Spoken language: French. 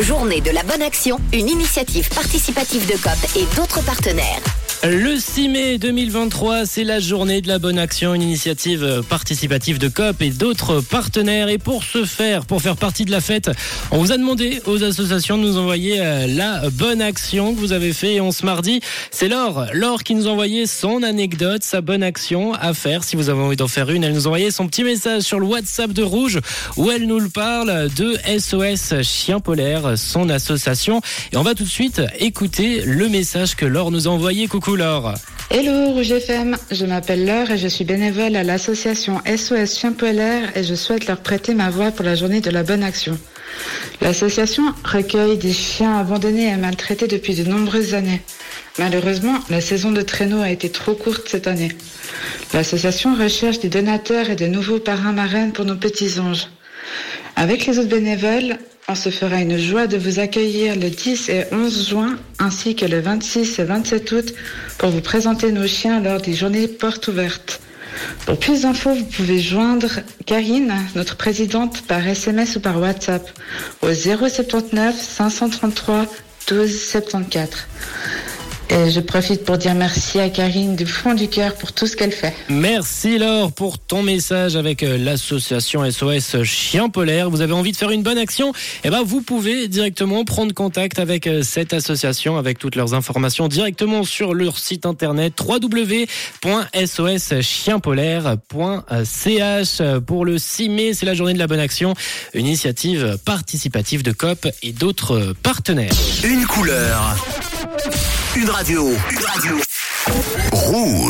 Journée de la bonne action, une initiative participative de COP et d'autres partenaires. Le 6 mai 2023, c'est la journée de la bonne action, une initiative participative de COP et d'autres partenaires. Et pour ce faire, pour faire partie de la fête, on vous a demandé aux associations de nous envoyer euh, la bonne action que vous avez fait on ce mardi. C'est Laure, Laure qui nous envoyait son anecdote, sa bonne action à faire. Si vous avez envie d'en faire une, elle nous envoyait son petit message sur le WhatsApp de Rouge où elle nous parle de SOS Chien Polaire, son association. Et on va tout de suite écouter le message que Laure nous a envoyé. Coucou Laure. Hello Rouge FM, je m'appelle Laure et je suis bénévole à l'association SOS Chien Polaire et je souhaite leur prêter ma voix pour la journée de la bonne action. L'association recueille des chiens abandonnés et maltraités depuis de nombreuses années. Malheureusement, la saison de traîneau a été trop courte cette année. L'association recherche des donateurs et de nouveaux parrains marraines pour nos petits anges. Avec les autres bénévoles, on se fera une joie de vous accueillir le 10 et 11 juin ainsi que le 26 et 27 août pour vous présenter nos chiens lors des journées portes ouvertes. Pour plus d'infos, vous pouvez joindre Karine, notre présidente, par SMS ou par WhatsApp au 079 533 1274. Et je profite pour dire merci à Karine du fond du cœur pour tout ce qu'elle fait. Merci Laure pour ton message avec euh, l'association SOS Chien Polaire. Vous avez envie de faire une bonne action? Eh ben, vous pouvez directement prendre contact avec euh, cette association, avec toutes leurs informations directement sur leur site internet www.soschienpolaire.ch. Pour le 6 mai, c'est la journée de la bonne action, une initiative participative de COP et d'autres partenaires. Une couleur. Une radio. Une radio. Rouge.